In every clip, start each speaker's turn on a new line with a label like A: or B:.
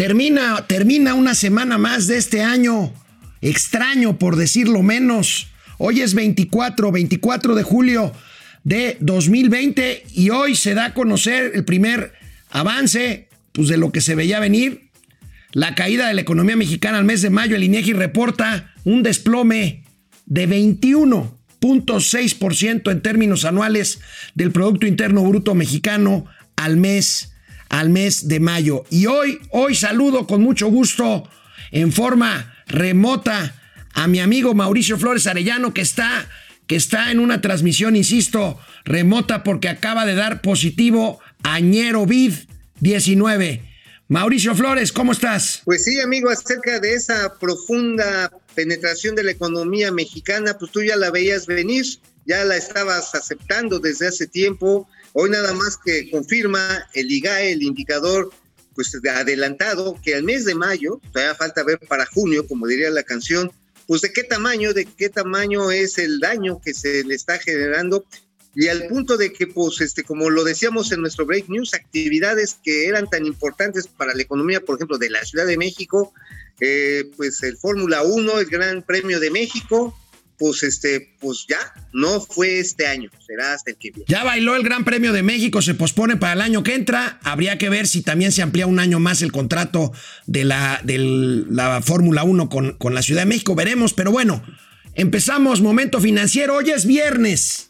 A: Termina, termina una semana más de este año. Extraño, por decirlo menos. Hoy es 24, 24 de julio de 2020 y hoy se da a conocer el primer avance pues, de lo que se veía venir. La caída de la economía mexicana al mes de mayo, el INEGI reporta un desplome de 21.6% en términos anuales del Producto Interno Bruto Mexicano al mes al mes de mayo. Y hoy, hoy saludo con mucho gusto en forma remota a mi amigo Mauricio Flores Arellano que está, que está en una transmisión, insisto, remota porque acaba de dar positivo a Ñero Vid 19. Mauricio Flores, ¿cómo estás?
B: Pues sí, amigo, acerca de esa profunda penetración de la economía mexicana, pues tú ya la veías venir, ya la estabas aceptando desde hace tiempo Hoy nada más que confirma el IGAE, el indicador pues adelantado, que al mes de mayo, todavía falta ver para junio, como diría la canción, pues de qué tamaño, de qué tamaño es el daño que se le está generando. Y al punto de que, pues, este, como lo decíamos en nuestro break news, actividades que eran tan importantes para la economía, por ejemplo, de la Ciudad de México, eh, pues el Fórmula 1, el Gran Premio de México, pues este, pues ya, no fue este año, será hasta el que viene.
A: Ya bailó el Gran Premio de México, se pospone para el año que entra. Habría que ver si también se amplía un año más el contrato de la, de la Fórmula 1 con, con la Ciudad de México. Veremos, pero bueno, empezamos momento financiero. Hoy es viernes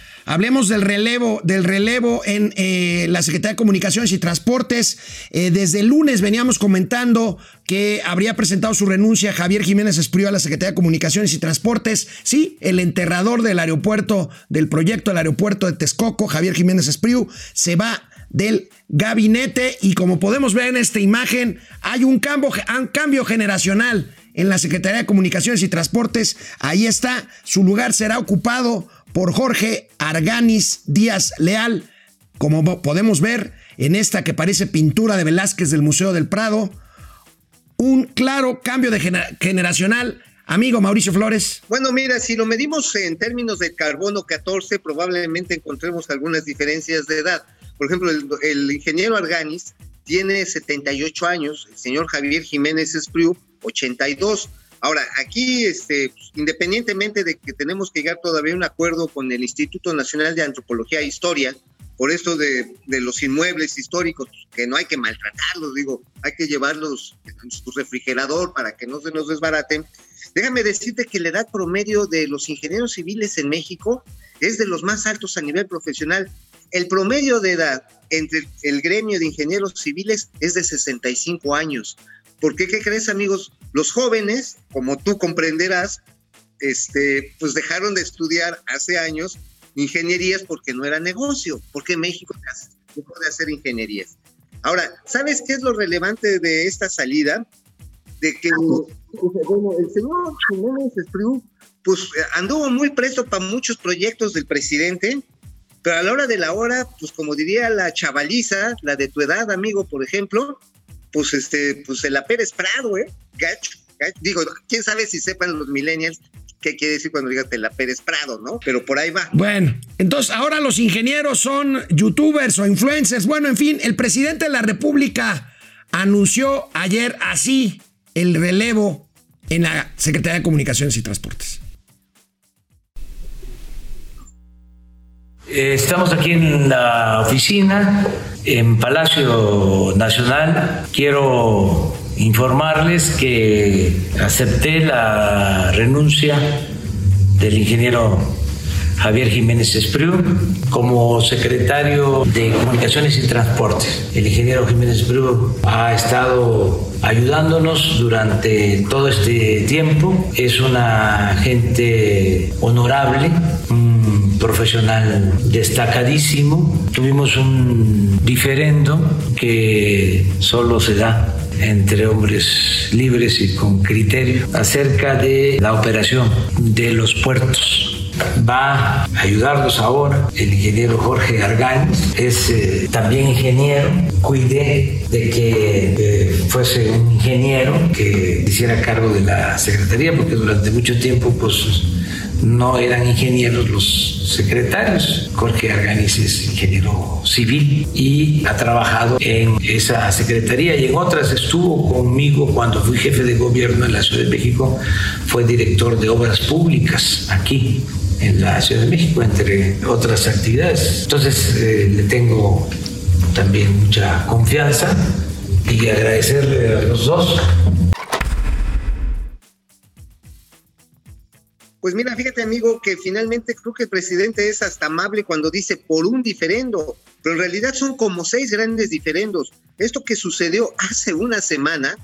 A: Hablemos del relevo, del relevo en eh, la Secretaría de Comunicaciones y Transportes. Eh, desde el lunes veníamos comentando que habría presentado su renuncia Javier Jiménez Espriu a la Secretaría de Comunicaciones y Transportes. Sí, el enterrador del aeropuerto, del proyecto del aeropuerto de Texcoco, Javier Jiménez Espriu, se va del gabinete y como podemos ver en esta imagen, hay un cambio, un cambio generacional en la Secretaría de Comunicaciones y Transportes. Ahí está, su lugar será ocupado por Jorge Arganis Díaz Leal, como podemos ver en esta que parece pintura de Velázquez del Museo del Prado. Un claro cambio de generacional. Amigo Mauricio Flores.
B: Bueno, mira, si lo medimos en términos de carbono 14, probablemente encontremos algunas diferencias de edad. Por ejemplo, el, ingeniero Arganis tiene 78 años, el señor Javier Jiménez Espriu, 82. Ahora, aquí, este, independientemente de que tenemos que llegar todavía a un acuerdo con el Instituto Nacional de Antropología e Historia, por esto de, los inmuebles históricos, que no hay que maltratarlos, digo, hay que llevarlos en su refrigerador para que no se nos desbaraten. Déjame decirte que la edad promedio de los ingenieros civiles en México es de los más altos a nivel profesional. El promedio de edad entre el gremio de ingenieros civiles es de 65 años. ¿Por qué? ¿Qué crees, amigos? Los jóvenes, como tú comprenderás, este, pues dejaron de estudiar hace años ingenierías porque no era negocio, porque México dejó de hacer ingenierías. Ahora, ¿sabes qué es lo relevante de esta salida? De que el señor Jiménez Espriu, pues anduvo muy preso para muchos proyectos del presidente, pero a la hora de la hora, pues como diría la chavaliza, la de tu edad, amigo, por ejemplo, pues este, pues el Pérez Prado, ¿eh? Gacho, Digo, quién sabe si sepan los millennials qué quiere decir cuando digas la Pérez Prado, ¿no? Pero por ahí va.
A: Bueno, entonces ahora los ingenieros son youtubers o influencers. Bueno, en fin, el presidente de la República anunció ayer así el relevo en la Secretaría de Comunicaciones y Transportes.
C: Estamos aquí en la oficina, en Palacio Nacional. Quiero informarles que acepté la renuncia del ingeniero Javier Jiménez Espriu como secretario de Comunicaciones y Transportes. El ingeniero Jiménez Espriu ha estado ayudándonos durante todo este tiempo. Es una gente honorable, profesional destacadísimo. Tuvimos un diferendo que solo se da entre hombres libres y con criterio acerca de la operación de los puertos va a ayudarnos ahora el ingeniero Jorge Argañez, es eh, también ingeniero, cuidé de que eh, fuese un ingeniero que hiciera cargo de la secretaría, porque durante mucho tiempo pues no eran ingenieros los secretarios. Jorge Arganiz es ingeniero civil y ha trabajado en esa secretaría y en otras estuvo conmigo cuando fui jefe de gobierno en la Ciudad de México, fue director de obras públicas aquí en la Ciudad de México, entre otras actividades. Entonces eh, le tengo también mucha confianza y agradecerle a los dos
B: Pues mira, fíjate amigo que finalmente creo que el presidente es hasta amable cuando dice por un diferendo, pero en realidad son como seis grandes diferendos. Esto que sucedió hace una semana,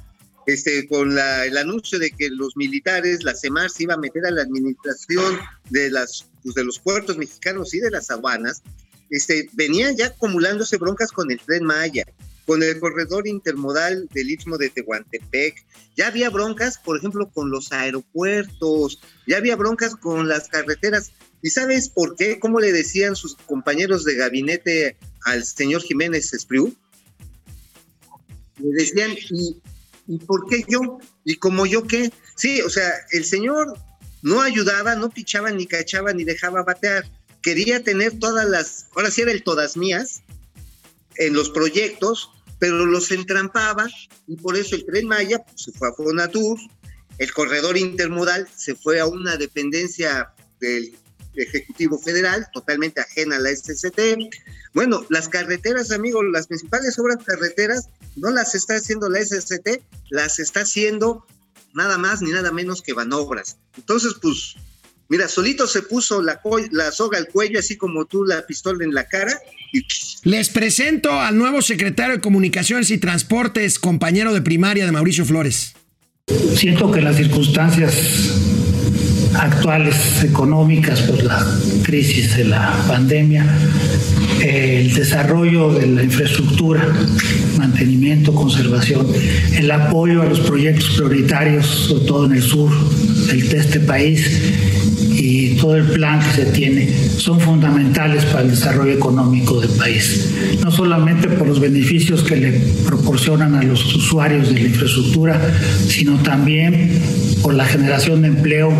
B: este, con la, el anuncio de que los militares, la CEMAR se iba a meter a la administración de, las, pues, de los puertos mexicanos y de las aduanas, este, venían ya acumulándose broncas con el tren Maya, con el corredor intermodal del Istmo de Tehuantepec. Ya había broncas, por ejemplo, con los aeropuertos, ya había broncas con las carreteras. ¿Y sabes por qué? ¿Cómo le decían sus compañeros de gabinete al señor Jiménez Espriu? Le decían, ¿y, ¿y por qué yo? ¿Y como yo qué? Sí, o sea, el señor no ayudaba, no pichaba, ni cachaba, ni dejaba batear. Quería tener todas las, ahora sí era el todas mías, en los proyectos, pero los entrampaba y por eso el tren Maya pues, se fue a Fonatur, el corredor intermodal se fue a una dependencia del Ejecutivo Federal, totalmente ajena a la SCT. Bueno, las carreteras, amigos, las principales obras carreteras no las está haciendo la SCT, las está haciendo nada más ni nada menos que Banobras. Entonces, pues, mira, solito se puso la, la soga al cuello, así como tú la pistola en la cara,
A: les presento al nuevo secretario de Comunicaciones y Transportes, compañero de primaria de Mauricio Flores.
D: Siento que las circunstancias actuales económicas por la crisis de la pandemia, el desarrollo de la infraestructura, mantenimiento, conservación, el apoyo a los proyectos prioritarios, sobre todo en el sur de este país, todo el plan que se tiene son fundamentales para el desarrollo económico del país. No solamente por los beneficios que le proporcionan a los usuarios de la infraestructura, sino también por la generación de empleo,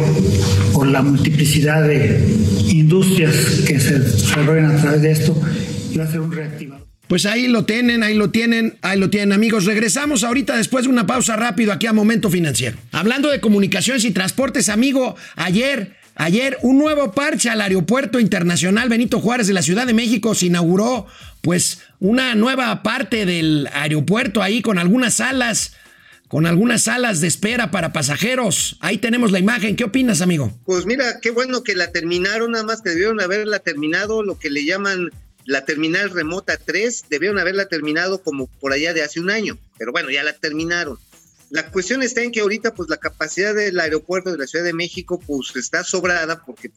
D: por la multiplicidad de industrias que se desarrollan a través de esto, y va a ser un reactivador.
A: Pues ahí lo tienen, ahí lo tienen, ahí lo tienen amigos. Regresamos ahorita después de una pausa rápido aquí a Momento Financiero. Hablando de comunicaciones y transportes, amigo, ayer Ayer un nuevo parche al Aeropuerto Internacional Benito Juárez de la Ciudad de México se inauguró pues una nueva parte del aeropuerto ahí con algunas salas, con algunas salas de espera para pasajeros. Ahí tenemos la imagen. ¿Qué opinas, amigo?
B: Pues mira, qué bueno que la terminaron, nada más que debieron haberla terminado, lo que le llaman la terminal remota 3, debieron haberla terminado como por allá de hace un año, pero bueno, ya la terminaron. La cuestión está en que ahorita pues la capacidad del aeropuerto de la Ciudad de México pues está sobrada porque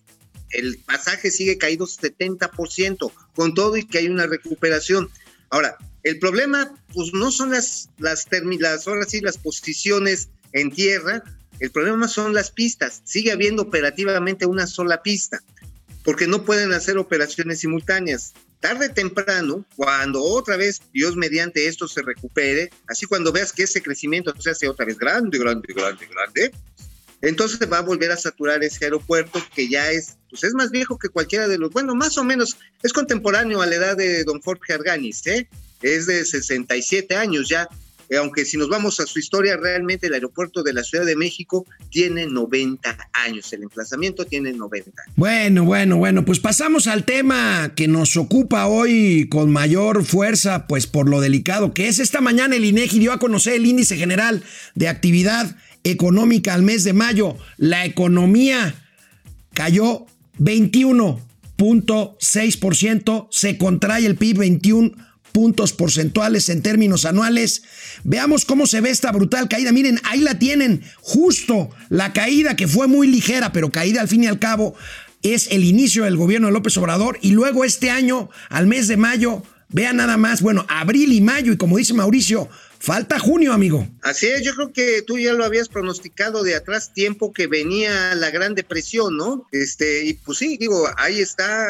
B: el pasaje sigue caído 70% con todo y que hay una recuperación. Ahora, el problema pues no son las las las ahora sí las posiciones en tierra, el problema son las pistas. Sigue habiendo operativamente una sola pista porque no pueden hacer operaciones simultáneas tarde o temprano, cuando otra vez, Dios mediante esto se recupere, así cuando veas que ese crecimiento se hace otra vez grande, grande, grande, grande, entonces va a volver a saturar ese aeropuerto que ya es, pues es más viejo que cualquiera de los, bueno, más o menos, es contemporáneo a la edad de don Jorge Arganis, ¿eh? es de 67 años ya, aunque si nos vamos a su historia, realmente el aeropuerto de la Ciudad de México tiene 90 años, el emplazamiento tiene 90.
A: Bueno, bueno, bueno, pues pasamos al tema que nos ocupa hoy con mayor fuerza, pues por lo delicado que es. Esta mañana el INEGI dio a conocer el índice general de actividad económica al mes de mayo. La economía cayó 21.6%, se contrae el PIB 21 puntos porcentuales en términos anuales. Veamos cómo se ve esta brutal caída. Miren, ahí la tienen, justo la caída que fue muy ligera, pero caída al fin y al cabo, es el inicio del gobierno de López Obrador y luego este año, al mes de mayo, Vea nada más, bueno, abril y mayo, y como dice Mauricio, falta junio, amigo.
B: Así es, yo creo que tú ya lo habías pronosticado de atrás tiempo que venía la Gran Depresión, ¿no? Este, y pues sí, digo, ahí está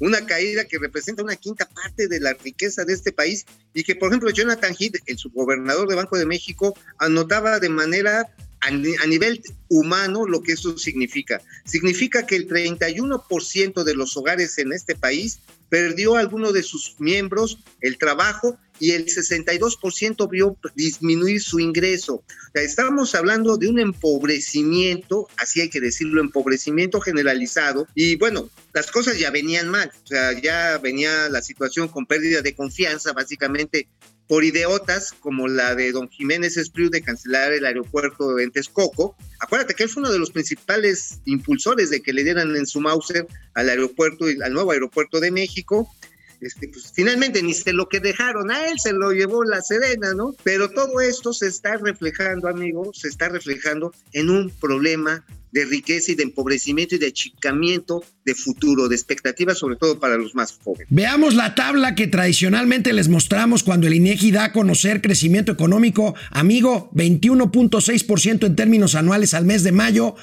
B: una caída que representa una quinta parte de la riqueza de este país y que, por ejemplo, Jonathan Heath, el subgobernador de Banco de México, anotaba de manera a, nivel humano lo que eso significa. Significa que el 31% de los hogares en este país perdió a alguno de sus miembros el trabajo y el 62% vio disminuir su ingreso. O sea, estamos hablando de un empobrecimiento, así hay que decirlo, empobrecimiento generalizado. Y bueno, las cosas ya venían mal, o sea, ya venía la situación con pérdida de confianza, básicamente por idiotas como la de don Jiménez Espriu de cancelar el aeropuerto en Texcoco. Acuérdate que él fue uno de los principales impulsores de que le dieran en su Mauser al aeropuerto, al nuevo aeropuerto de México. Este, pues, finalmente ni se lo que dejaron a él, se lo llevó la Sedena, ¿no? Pero todo esto se está reflejando, amigos, se está reflejando en un problema de riqueza y de empobrecimiento y de achicamiento de futuro, de expectativas, sobre todo para los más jóvenes.
A: Veamos la tabla que tradicionalmente les mostramos cuando el INEGI da a conocer crecimiento económico. Amigo, 21.6% en términos anuales al mes de mayo,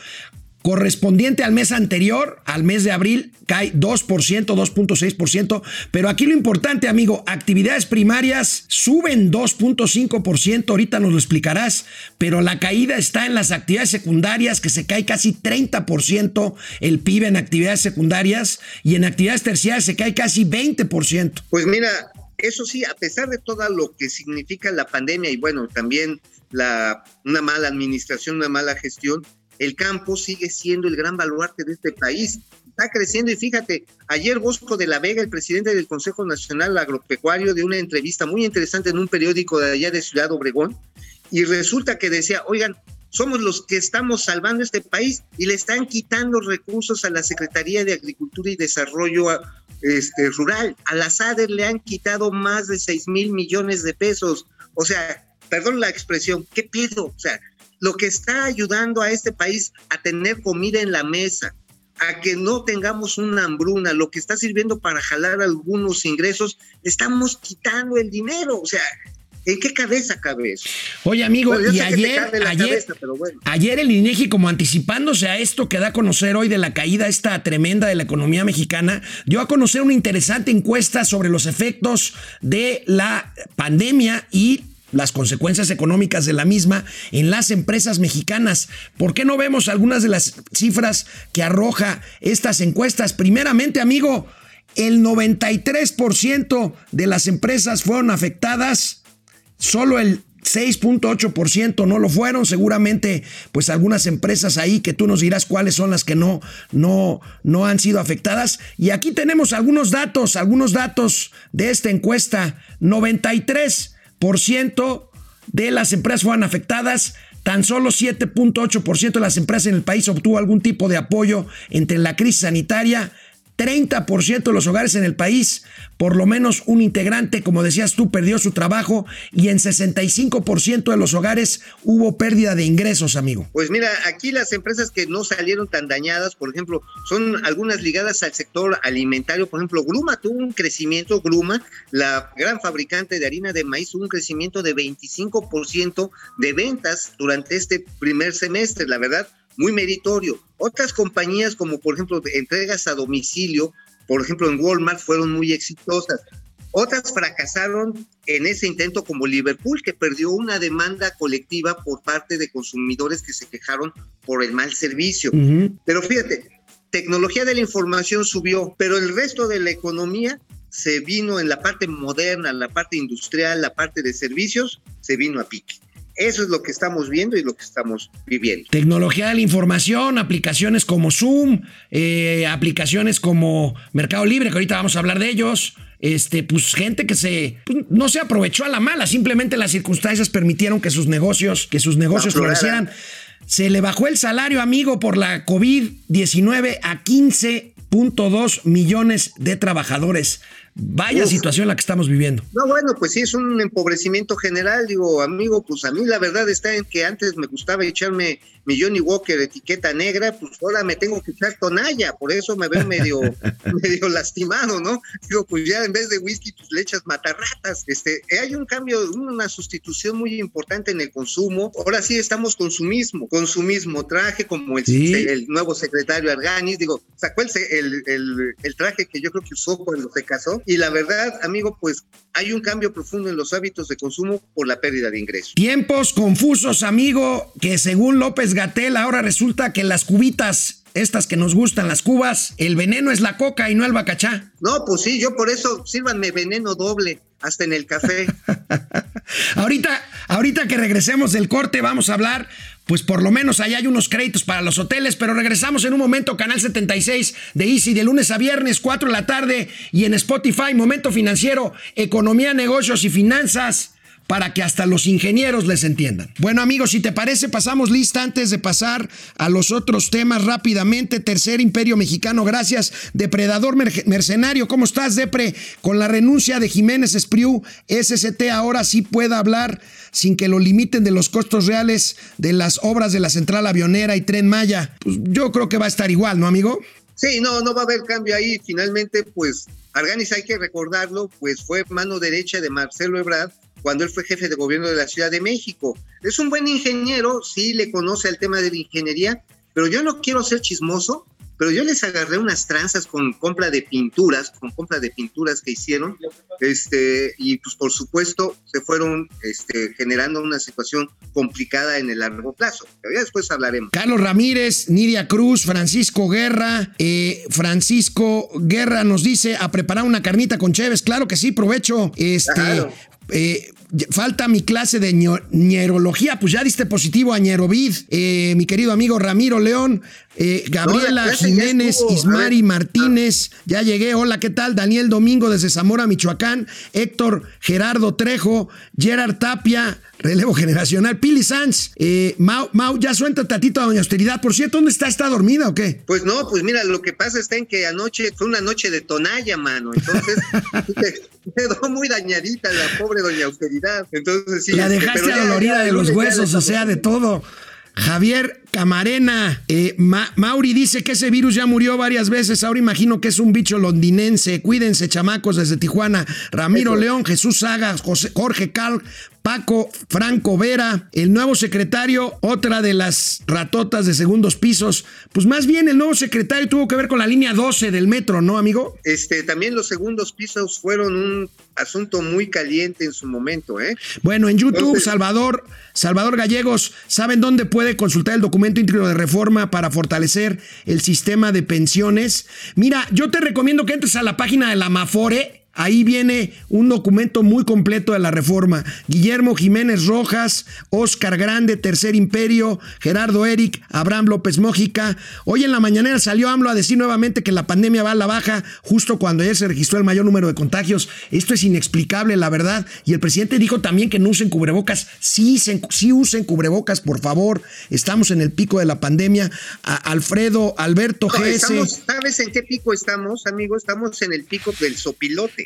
A: correspondiente al mes anterior, al mes de abril, cae 2%, 2.6%, pero aquí lo importante, amigo, actividades primarias suben 2.5%, ahorita nos lo explicarás, pero la caída está en las actividades secundarias, que se cae casi 30% el PIB en actividades secundarias. Y en actividades terciarias se cae casi 20%.
B: Pues mira, eso sí, a pesar de todo lo que significa la pandemia y bueno, también la, una mala administración, una mala gestión, el campo sigue siendo el gran baluarte de este país. Está creciendo y fíjate, ayer Bosco de la Vega, el presidente del Consejo Nacional Agropecuario, dio una entrevista muy interesante en un periódico de allá de Ciudad Obregón y resulta que decía, oigan, somos los que estamos salvando este país y le están quitando recursos a la Secretaría de Agricultura y Desarrollo este, Rural. A la SADER le han quitado más de 6 mil millones de pesos. O sea, perdón la expresión, ¿qué pido? O sea, lo que está ayudando a este país a tener comida en la mesa, a que no tengamos una hambruna, lo que está sirviendo para jalar algunos ingresos, estamos quitando el dinero. O sea, ¿En qué cabeza cabe eso?
A: Oye, amigo, bueno, y ayer, ayer, cabeza, bueno. ayer el INEGI, como anticipándose a esto que da a conocer hoy de la caída esta tremenda de la economía mexicana, dio a conocer una interesante encuesta sobre los efectos de la pandemia y las consecuencias económicas de la misma en las empresas mexicanas. ¿Por qué no vemos algunas de las cifras que arroja estas encuestas? Primeramente, amigo, el 93% de las empresas fueron afectadas, solo el 6.8% no lo fueron, seguramente pues algunas empresas ahí que tú nos dirás cuáles son las que no, no, no han sido afectadas. Y aquí tenemos algunos datos, algunos datos de esta encuesta. 93 ciento de las empresas fueron afectadas. Tan solo 7.8% de las empresas en el país obtuvo algún tipo de apoyo entre la crisis sanitaria 30% de los hogares en el país, por lo menos un integrante, como decías tú, perdió su trabajo y en 65% de los hogares hubo pérdida de ingresos, amigo.
B: Pues mira, aquí las empresas que no salieron tan dañadas, por ejemplo, son algunas ligadas al sector alimentario, por ejemplo, Gruma tuvo un crecimiento, Gruma, la gran fabricante de harina de maíz, tuvo un crecimiento de 25% de ventas durante este primer semestre, la verdad muy meritorio. Otras compañías como por ejemplo entregas a domicilio, por ejemplo en Walmart, fueron muy exitosas. Otras fracasaron en ese intento como Liverpool, que perdió una demanda colectiva por parte de consumidores que se quejaron por el mal servicio. Pero fíjate, tecnología de la información subió, pero el resto de la economía se vino en la parte moderna, la parte industrial, la parte de servicios, se vino a pique. Eso es lo que estamos viendo y lo que estamos viviendo.
A: Tecnología de la información, aplicaciones como Zoom, eh, aplicaciones como Mercado Libre, que ahorita vamos a hablar de ellos. Este, pues gente que se pues, no se aprovechó a la mala, simplemente las circunstancias permitieron que sus negocios, que sus negocios florecieran. Se le bajó el salario, amigo, por la COVID-19 a 15.2 millones de trabajadores. Vaya
B: Uf.
A: situación la que estamos viviendo.
B: No, bueno, pues sí, es un empobrecimiento general. Digo, amigo, pues a mí la verdad está en que antes me gustaba echarme mi Johnny Walker etiqueta negra, pues ahora me tengo que echar tonalla, por eso me veo medio, medio lastimado, ¿no? Digo, pues ya en vez de whisky, pues le echas matarratas. Este, hay un cambio, una sustitución muy importante en el consumo. Ahora sí estamos consumismo, consumismo, traje como el,
A: Sí.
B: el nuevo secretario Arganis, digo, sacó el, el- el traje que yo creo que usó cuando se casó. Y la verdad, amigo, pues hay un cambio profundo en los hábitos de consumo por la pérdida de ingresos.
A: Tiempos confusos, amigo, que según López Gatel ahora resulta que las cubitas, estas que nos gustan, las cubas, el veneno es la coca y no el bacachá.
B: No, pues sí, yo por eso sírvanme veneno doble, hasta en el café.
A: Ahorita, ahorita que regresemos del corte vamos a hablar, pues por lo menos allá hay unos créditos para los hoteles, pero regresamos en un momento, Canal 76 de Easy, de lunes a viernes, 4 de la tarde, y en Spotify, Momento Financiero, Economía, Negocios y Finanzas. Para que hasta los ingenieros les entiendan. Bueno, amigos, si te parece, pasamos lista antes de pasar a los otros temas rápidamente. Tercer Imperio Mexicano, gracias. Depredador mer- Mercenario, ¿cómo estás, Depre? Con la renuncia de Jiménez Espriu, SST ahora sí pueda hablar sin que lo limiten de los costos reales de las obras de la central avionera y tren Maya. Pues yo creo que va a estar igual, ¿no, amigo?
B: Sí, no, no va a haber cambio ahí. Finalmente, pues Arganis hay que recordarlo, pues fue mano derecha de Marcelo Ebrard cuando él fue jefe de gobierno de la Ciudad de México. Es un buen ingeniero, sí le conoce el tema de la ingeniería, pero yo no quiero ser chismoso, pero yo les agarré unas tranzas con compra de pinturas, con compra de pinturas que hicieron, este, y pues por supuesto se fueron este, generando una situación complicada en el largo plazo. Pero ya después hablaremos.
A: Carlos Ramírez, Nidia Cruz, Francisco Guerra. eh, Francisco Guerra nos dice a preparar una carnita con Chévez. Claro que sí, provecho. Este.
B: Claro.
A: Eh, falta mi clase de ñerología, pues ya diste positivo a ñerovid, eh, mi querido amigo Ramiro León, eh, Gabriela Jiménez,
B: estuvo.
A: Ismari. Martínez, ya llegué, hola, ¿qué tal? Daniel Domingo desde Zamora, Michoacán, Héctor Gerardo Trejo, Gerard Tapia, relevo generacional, Pili Sanz, eh, Mau, Mau, ya suelta tatito a Doña Austeridad, por cierto, ¿dónde está? ¿Está dormida o qué?
B: Pues no, pues mira, lo que pasa está en que anoche fue una noche de tonalla, mano. Entonces quedó muy dañadita la pobre doña austeridad. Entonces sí.
A: La
B: este,
A: dejaste adolorida de los huesos, o sea, de todo. Javier Camarena, eh, Ma- Mauri dice que ese virus ya murió varias veces. Ahora imagino que es un bicho londinense. Cuídense, chamacos, desde Tijuana. Ramiro León, Jesús Saga, José- Jorge Cal, Paco Franco Vera, el nuevo secretario, otra de las ratotas de segundos pisos. Pues más bien el nuevo secretario tuvo que ver con la línea 12 del metro, ¿no, amigo?
B: Este, también los segundos pisos fueron un asunto muy caliente en su momento, ¿eh?
A: Bueno, en YouTube,
B: Entonces-
A: Salvador, Salvador Gallegos, ¿saben dónde puede consultar el documento íntegro de reforma para fortalecer el sistema de pensiones? Mira, yo te recomiendo que entres a la página de la Mafore. Ahí viene un documento muy completo de la reforma. Guillermo Jiménez Rojas, Oscar Grande, Tercer Imperio, Gerardo Eric, Abraham López Mójica. Hoy en la mañanera salió AMLO a decir nuevamente que la pandemia va a la baja justo cuando ayer se registró el mayor número de contagios. Esto es inexplicable, la verdad. Y el presidente dijo también que no usen cubrebocas. Sí, se- sí usen cubrebocas, por favor. Estamos en el pico de la pandemia. A- Alfredo, Alberto
B: No, estamos, ¿Sabes en qué pico estamos, amigo? Estamos en el pico del sopilote.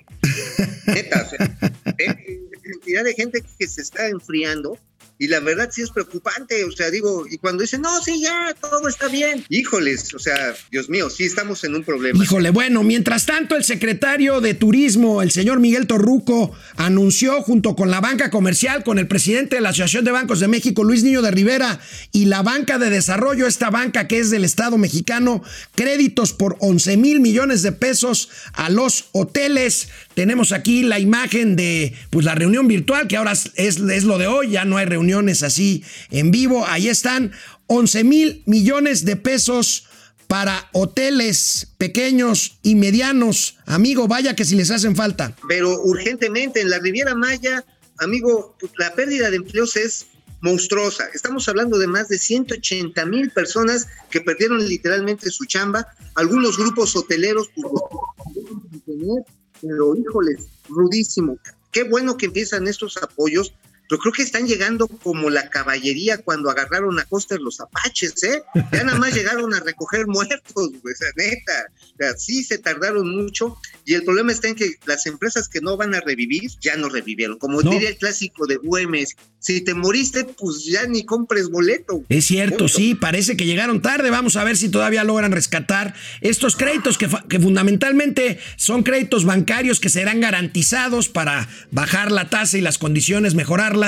B: Neta, o cantidad de gente que se está enfriando. Y la verdad sí es preocupante, o sea, digo, y cuando dicen, no, sí, ya, todo está bien. Híjoles, o sea, Dios mío, sí estamos en un problema.
A: Híjole, bueno, mientras tanto, el secretario de Turismo, el señor Miguel Torruco, anunció junto con la banca comercial, con el presidente de la Asociación de Bancos de México, Luis Niño de Rivera, y la banca de desarrollo, esta banca que es del Estado mexicano, créditos por 11 mil millones de pesos a los hoteles. Tenemos aquí la imagen de pues, la reunión virtual, que ahora es, es lo de hoy, ya no hay reuniones así en vivo. Ahí están 11 mil millones de pesos para hoteles pequeños y medianos. Amigo, vaya que si les hacen falta.
B: Pero urgentemente en la Riviera Maya, amigo, la pérdida de empleos es monstruosa. Estamos hablando de más de 180 mil personas que perdieron literalmente su chamba. Algunos grupos hoteleros, pues, pero híjoles, rudísimo. Qué bueno que empiezan estos apoyos, pero creo que están llegando como la caballería cuando agarraron a Coster los apaches, ¿eh? Ya nada más llegaron a recoger muertos, sea, neta. O sea, sí se tardaron mucho y el problema está en que las empresas que no van a revivir ya no revivieron. Como
A: No.
B: diría el clásico de UMS, si te moriste, pues ya ni compres boleto.
A: Es cierto,
B: Punto.
A: sí, parece que llegaron tarde. Vamos a ver si todavía logran rescatar estos créditos que, fundamentalmente son créditos bancarios que serán garantizados para bajar la tasa y las condiciones, mejorarlas.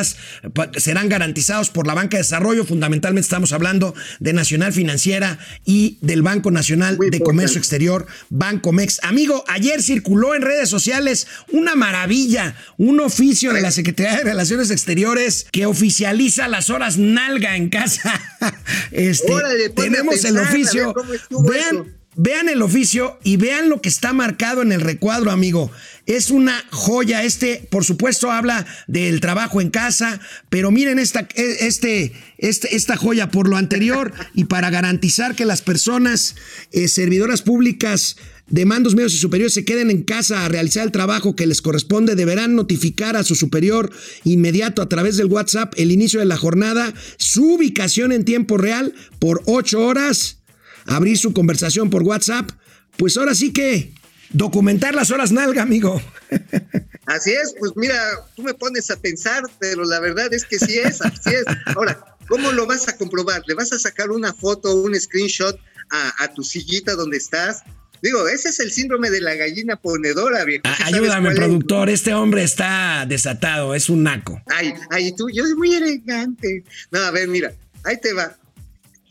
A: Serán garantizados por la banca de desarrollo. Fundamentalmente estamos hablando de Nacional Financiera y del Banco Nacional
B: Muy
A: de
B: importante.
A: Comercio Exterior, Bancomex. Amigo, ayer circuló en redes sociales una maravilla, un oficio de la Secretaría de Relaciones Exteriores que oficializa las horas nalga en casa. Este,
B: Órale,
A: tenemos el oficio. Vean. Vean el oficio y vean lo que está marcado en el recuadro, amigo. Es una joya. Este, por supuesto, habla del trabajo en casa, pero miren esta, e- este, este, esta joya por lo anterior y para garantizar que las personas eh, servidoras públicas de mandos medios y superiores se queden en casa a realizar el trabajo que les corresponde, deberán notificar a su superior inmediato a través del WhatsApp el inicio de la jornada, su ubicación en tiempo real por ocho horas, abrir su conversación por WhatsApp. Pues ahora sí que documentar las horas nalga, amigo.
B: Así es, pues mira, tú me pones a pensar, pero la verdad es que sí es, así es. Ahora, ¿cómo lo vas a comprobar? ¿Le vas a sacar una foto un screenshot a, a tu sillita donde estás? Digo, ese es el síndrome de la gallina ponedora, viejo.
A: A-
B: ¿Sí sabes
A: Ayúdame,
B: es?
A: productor. Este hombre está desatado, es un naco.
B: Ay, ay, tú, yo soy muy elegante. No, a ver, mira, ahí te va.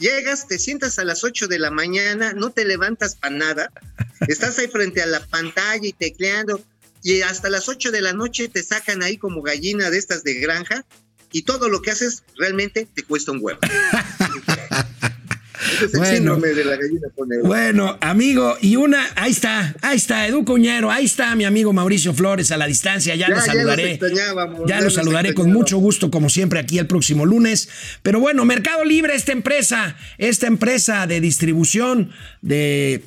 B: Llegas, te sientas a las 8 de la mañana, no te levantas para nada, estás ahí frente a la pantalla y tecleando, y hasta las 8 de la noche te sacan ahí como gallina de estas de granja, y todo lo que haces realmente te cuesta un huevo. Ese es el
A: Bueno.
B: síndrome de la gallina.
A: Bueno, amigo, y una, ahí está, ahí está, Edu Cuñero, ahí está mi amigo Mauricio Flores a la distancia, ya, lo saludaré. ya lo saludaré con mucho gusto, como siempre, aquí el próximo lunes. Pero bueno, Mercado Libre, esta empresa, esta empresa de distribución de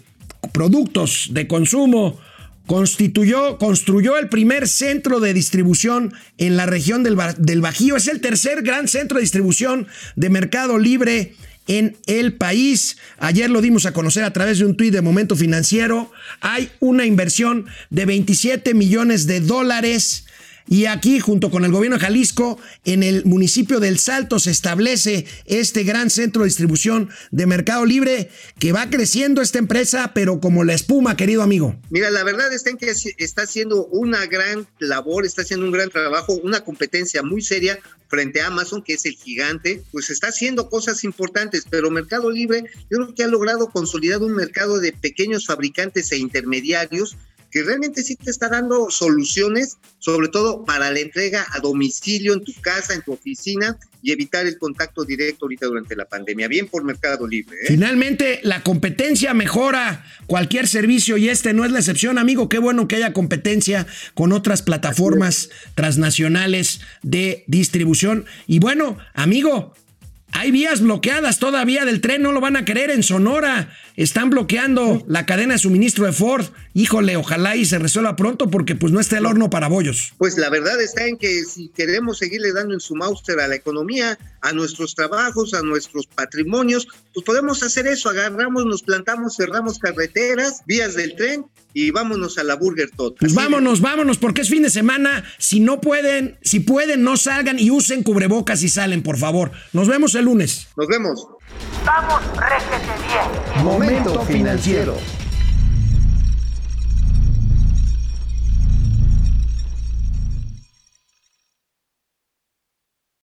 A: productos de consumo. Constituyó, construyó el primer centro de distribución en la región del, del Bajío. Es el tercer gran centro de distribución de Mercado Libre en el país. Ayer lo dimos a conocer a través de un tuit de Momento Financiero. Hay una inversión de 27 millones de dólares. Y aquí, junto con el gobierno de Jalisco, en el municipio del Salto se establece este gran centro de distribución de Mercado Libre que va creciendo esta empresa, pero como la espuma, querido amigo.
B: Mira, la verdad está en que está haciendo una gran labor, está haciendo un gran trabajo, una competencia muy seria frente a Amazon, que es el gigante, pues está haciendo cosas importantes, pero Mercado Libre yo creo que ha logrado consolidar un mercado de pequeños fabricantes e intermediarios que realmente sí te está dando soluciones, sobre todo para la entrega a domicilio en tu casa, en tu oficina y evitar el contacto directo ahorita durante la pandemia. Bien por Mercado Libre. ¿eh?
A: Finalmente, la competencia mejora cualquier servicio y este no es la excepción, amigo. Qué bueno que haya competencia con otras plataformas transnacionales de distribución. Y bueno, amigo, hay vías bloqueadas todavía del tren, no lo van a querer en Sonora. Están bloqueando la cadena de suministro de Ford. Híjole, ojalá y se resuelva pronto porque pues no está el horno para bollos.
B: Pues la verdad está en que si queremos seguirle dando en su máster a la economía, a nuestros trabajos, a nuestros patrimonios, pues podemos hacer eso, agarramos, nos plantamos, cerramos carreteras, vías del tren y vámonos a la Burger Tot.
A: Pues vámonos, vámonos, porque es fin de semana. Si no pueden, si pueden, no salgan y usen cubrebocas y salen, por favor. Nos vemos el lunes.
B: Nos vemos.
E: Vamos, réjete bien.
F: Momento financiero.